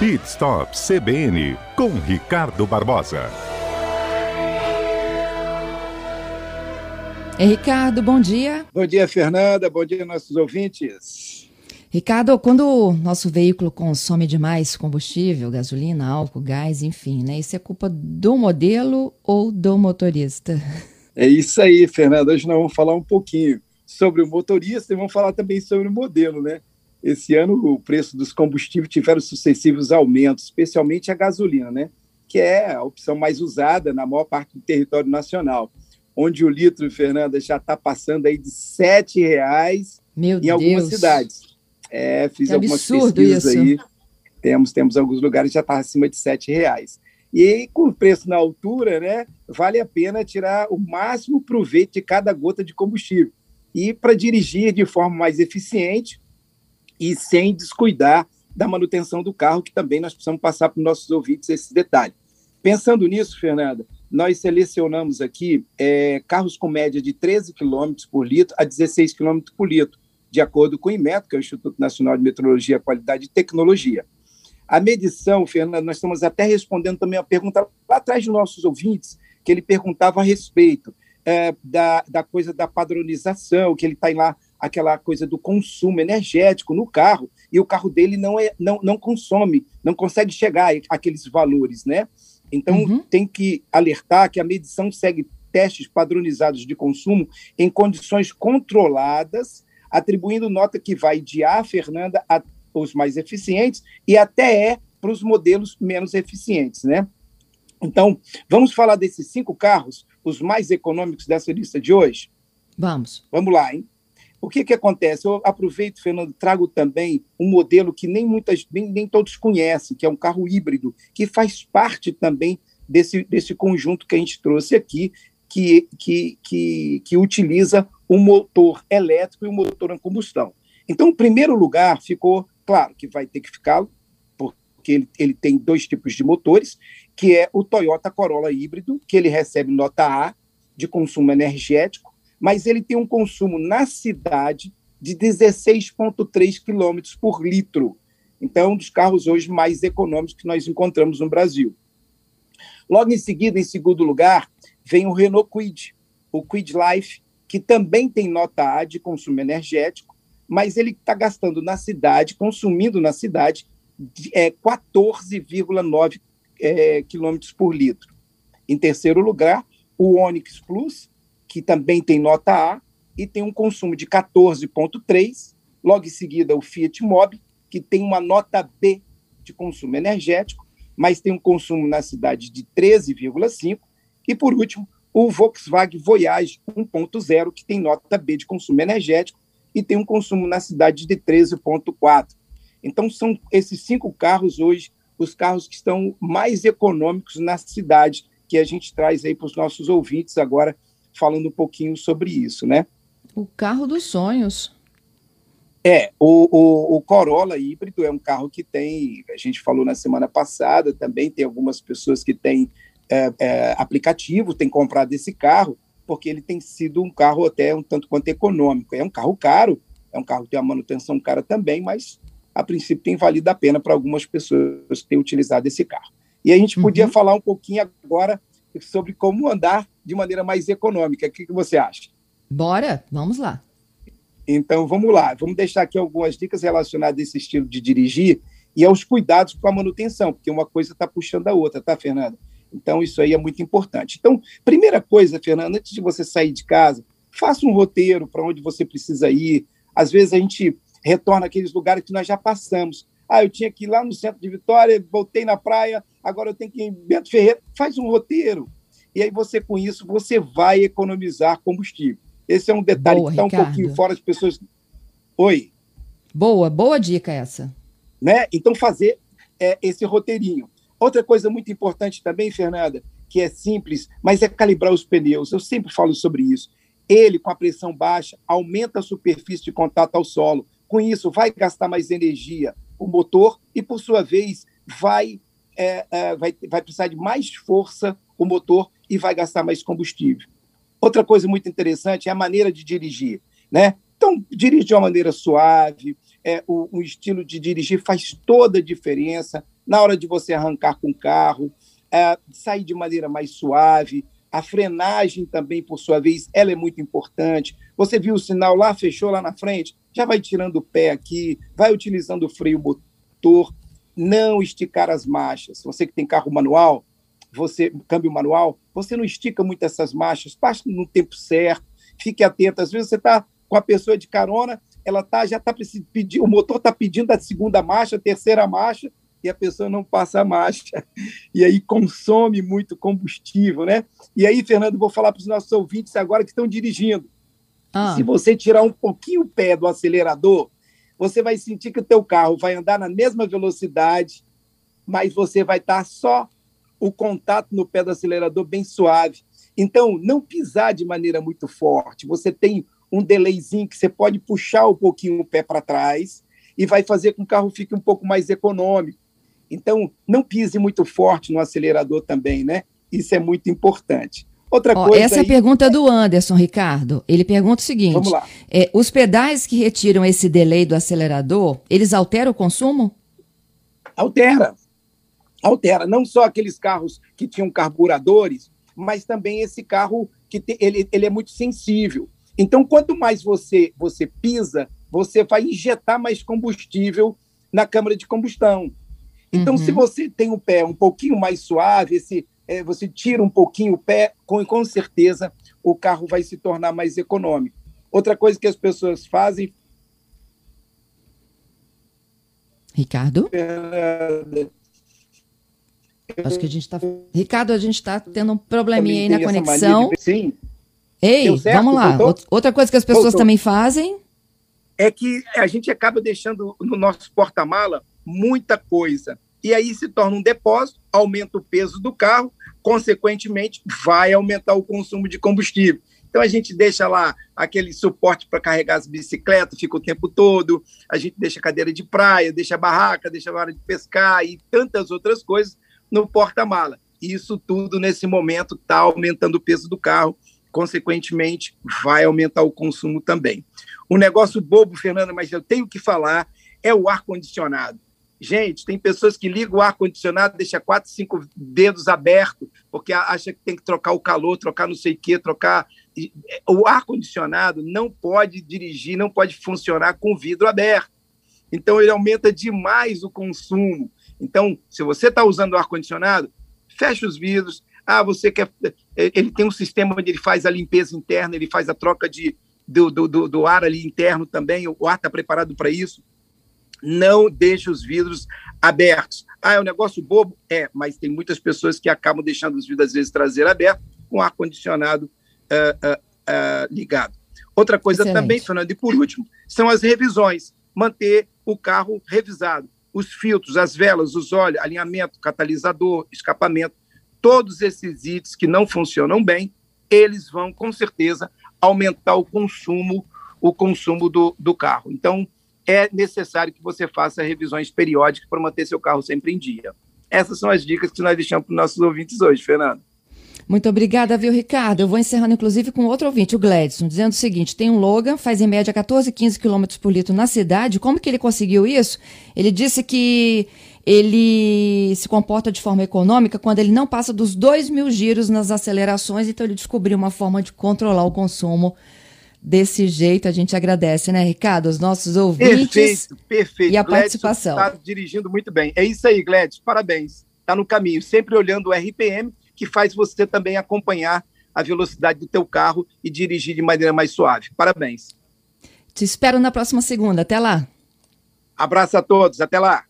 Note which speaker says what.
Speaker 1: Pit Stop CBN com Ricardo Barbosa.
Speaker 2: Ei, Ricardo, bom dia.
Speaker 3: Bom dia, Fernanda. Bom dia, nossos ouvintes.
Speaker 2: Ricardo, quando o nosso veículo consome demais combustível, gasolina, álcool, gás, enfim, né? Isso é culpa do modelo ou do motorista?
Speaker 3: É isso aí, Fernanda. Hoje nós vamos falar um pouquinho sobre o motorista e vamos falar também sobre o modelo, né? Esse ano o preço dos combustíveis tiveram sucessivos aumentos, especialmente a gasolina, né? Que é a opção mais usada na maior parte do território nacional, onde o litro, Fernanda, já está passando aí de R$ reais
Speaker 2: Meu
Speaker 3: em
Speaker 2: Deus.
Speaker 3: algumas cidades. É, fiz
Speaker 2: Que
Speaker 3: algumas pesquisas
Speaker 2: isso.
Speaker 3: aí. Temos, temos alguns lugares que já está acima de R$ reais. E aí, com o preço na altura, né, vale a pena tirar o máximo proveito de cada gota de combustível. E para dirigir de forma mais eficiente e sem descuidar da manutenção do carro, que também nós precisamos passar para os nossos ouvintes esse detalhe. Pensando nisso, Fernanda, nós selecionamos aqui é, carros com média de 13 km por litro a 16 km por litro, de acordo com o IMET, que é o Instituto Nacional de Metrologia, Qualidade e Tecnologia. A medição, Fernanda, nós estamos até respondendo também a pergunta lá atrás dos nossos ouvintes, que ele perguntava a respeito é, da, da coisa da padronização, que ele está lá, aquela coisa do consumo energético no carro, e o carro dele não, é, não, não consome, não consegue chegar àqueles valores, né? Então,
Speaker 2: Uhum.
Speaker 3: tem que alertar que a medição segue testes padronizados de consumo em condições controladas, atribuindo nota que vai de A, Fernanda, a os mais eficientes e até E para os modelos menos eficientes, né? Então, vamos falar desses cinco carros, os mais econômicos dessa lista de hoje?
Speaker 2: Vamos.
Speaker 3: Vamos lá, hein? O que, que acontece? Eu aproveito, Fernando, trago também um modelo que nem muitas, nem, nem todos conhecem, que é um carro híbrido, que faz parte também desse, desse conjunto que a gente trouxe aqui, que, que, que, que utiliza um motor elétrico e um motor a combustão. Então, em primeiro lugar, ficou claro que vai ter que ficar, porque ele, ele tem dois tipos de motores, que é o Toyota Corolla híbrido, que ele recebe nota A de consumo energético, mas ele tem um consumo na cidade de 16,3 quilômetros por litro. Então, é um dos carros hoje mais econômicos que nós encontramos no Brasil. Logo em seguida, em segundo lugar, vem o Renault Kwid, o Kwid Life, que também tem nota A de consumo energético, mas ele está gastando na cidade, consumindo na cidade, é, 14,9 é, quilômetros por litro. Em terceiro lugar, o Onix Plus, que também tem nota A e tem um consumo de 14,3. Logo em seguida, o Fiat Mobi, que tem uma nota B de consumo energético, mas tem um consumo na cidade de 13,5. E, por último, o Volkswagen Voyage 1.0, que tem nota B de consumo energético e tem um consumo na cidade de 13,4. Então, são esses cinco carros hoje os carros que estão mais econômicos na cidade, que a gente traz aí para os nossos ouvintes agora, falando um pouquinho sobre isso, né?
Speaker 2: O carro dos sonhos.
Speaker 3: É, o, o, o, Corolla híbrido é um carro que tem, a gente falou na semana passada, também tem algumas pessoas que têm é, é, aplicativo, têm comprado esse carro, porque ele tem sido um carro até um tanto quanto econômico. É um carro caro, é um carro que tem uma manutenção cara também, mas a princípio tem valido a pena para algumas pessoas terem utilizado esse carro. E a gente uhum. podia falar um pouquinho agora sobre como andar de maneira mais econômica. O que, que você acha?
Speaker 2: Bora, vamos lá.
Speaker 3: Então, vamos lá. Vamos deixar aqui algumas dicas relacionadas a esse estilo de dirigir e aos cuidados com a manutenção, porque uma coisa está puxando a outra, tá, Fernanda? Então, isso aí é muito importante. Então, primeira coisa, Fernanda, antes de você sair de casa, faça um roteiro para onde você precisa ir. Às vezes a gente retorna àqueles lugares que nós já passamos. Ah, eu tinha que ir lá no centro de Vitória, voltei na praia, agora eu tenho que ir em Bento Ferreira. Faz um roteiro. E aí você, com isso, você vai economizar combustível. Esse é um detalhe
Speaker 2: boa,
Speaker 3: que está um pouquinho fora as pessoas. Oi.
Speaker 2: Boa, boa dica essa.
Speaker 3: Né? Então, fazer é, esse roteirinho. Outra coisa muito importante também, Fernanda, que é simples, mas é calibrar os pneus. Eu sempre falo sobre isso. Ele, com a pressão baixa, aumenta a superfície de contato ao solo. Com isso, vai gastar mais energia o motor e, por sua vez, vai, é, é, vai, vai precisar de mais força o motor e vai gastar mais combustível. Outra coisa muito interessante é a maneira de dirigir. Né? Então, dirige de uma maneira suave, é, o, o estilo de dirigir faz toda a diferença na hora de você arrancar com o carro, é, sair de maneira mais suave. A frenagem também, por sua vez, ela é muito importante. Você viu o sinal lá, fechou lá na frente, já vai tirando o pé aqui, vai utilizando o freio motor, não esticar as marchas. Você que tem carro manual, você câmbio manual, você não estica muito essas marchas, passe no tempo certo, fique atento. Às vezes você está com a pessoa de carona, ela tá, já está pedindo, o motor está pedindo a segunda marcha, a terceira marcha, e a pessoa não passa a marcha. E aí consome muito combustível, né? E aí, Fernando, vou falar para os nossos ouvintes agora que estão dirigindo. Ah. Se você tirar um pouquinho o pé do acelerador, você vai sentir que o teu carro vai andar na mesma velocidade, mas você vai estar só o contato no pé do acelerador bem suave. Então, não pisar de maneira muito forte. Você tem um delayzinho que você pode puxar um pouquinho o pé para trás e vai fazer com que o carro fique um pouco mais econômico. Então, não pise muito forte no acelerador também, né? Isso é muito importante.
Speaker 2: Outra coisa. Essa aí... é a pergunta do Anderson, Ricardo. Ele pergunta o seguinte: Vamos lá. É, os pedais que retiram esse delay do acelerador, eles alteram o consumo?
Speaker 3: Altera. Altera. Não só aqueles carros que tinham carburadores, mas também esse carro que te, ele, ele é muito sensível. Então, quanto mais você, você pisa, você vai injetar mais combustível na câmara de combustão. Então, uhum. se você tem o pé um pouquinho mais suave, esse, é, você tira um pouquinho o pé, com, com certeza o carro vai se tornar mais econômico. Outra coisa que as pessoas fazem.
Speaker 2: Ricardo? Acho que a gente está. Ricardo, a gente está tendo um probleminha aí na conexão. Sim. Ei, certo, vamos lá. Voltou? Outra coisa que as pessoas Voltou. também fazem.
Speaker 3: É que a gente acaba deixando no nosso porta-mala muita coisa. E aí se torna um depósito, aumenta o peso do carro, consequentemente, vai aumentar o consumo de combustível. Então a gente deixa lá aquele suporte para carregar as bicicletas, fica o tempo todo, a gente deixa cadeira de praia, deixa barraca, deixa vara de pescar e tantas outras coisas no porta-mala. Isso tudo nesse momento está aumentando o peso do carro, consequentemente vai aumentar o consumo também. Um negócio bobo, Fernanda, mas eu tenho que falar, é o ar condicionado. Gente, tem pessoas que ligam o ar-condicionado, deixa quatro, cinco dedos abertos, porque acha que tem que trocar o calor, trocar não sei o quê, trocar. É, o ar-condicionado não pode dirigir, não pode funcionar com vidro aberto. Então, ele aumenta demais o consumo. Então, se você está usando o ar-condicionado, fecha os vidros. Ah, você quer. É, ele tem um sistema onde ele faz a limpeza interna, ele faz a troca de, do, do, do ar ali interno também, o ar está preparado para isso não deixe os vidros abertos. Ah, é um negócio bobo? É, mas tem muitas pessoas que acabam deixando os vidros, às vezes, traseiro aberto, com ar-condicionado uh, uh, uh, ligado. Outra coisa Excelente. também, Fernando, e por último, são as revisões. Manter o carro revisado. Os filtros, as velas, os óleos, alinhamento, catalisador, escapamento, todos esses itens que não funcionam bem, eles vão, com certeza, aumentar o consumo, o consumo do, do carro. Então, é necessário que você faça revisões periódicas para manter seu carro sempre em dia. Essas são as dicas que nós deixamos para os nossos ouvintes hoje, Fernando.
Speaker 2: Muito obrigada, viu, Ricardo? Eu vou encerrando, inclusive, com outro ouvinte, o Gladson, dizendo o seguinte: tem um Logan, faz em média 14, 15 km por litro na cidade. Como que ele conseguiu isso? Ele disse que ele se comporta de forma econômica quando ele não passa dos 2 mil giros nas acelerações, então ele descobriu uma forma de controlar o consumo desse jeito. A gente agradece, né, Ricardo? Os nossos ouvintes.
Speaker 3: Perfeito, perfeito.
Speaker 2: E a Gledson participação.
Speaker 3: Está dirigindo muito bem. É isso aí, Gledson. Parabéns. Está no caminho. Sempre olhando o RPM, que faz você também acompanhar a velocidade do teu carro e dirigir de maneira mais suave. Parabéns.
Speaker 2: Te espero na próxima segunda. Até lá.
Speaker 3: Abraço a todos. Até lá.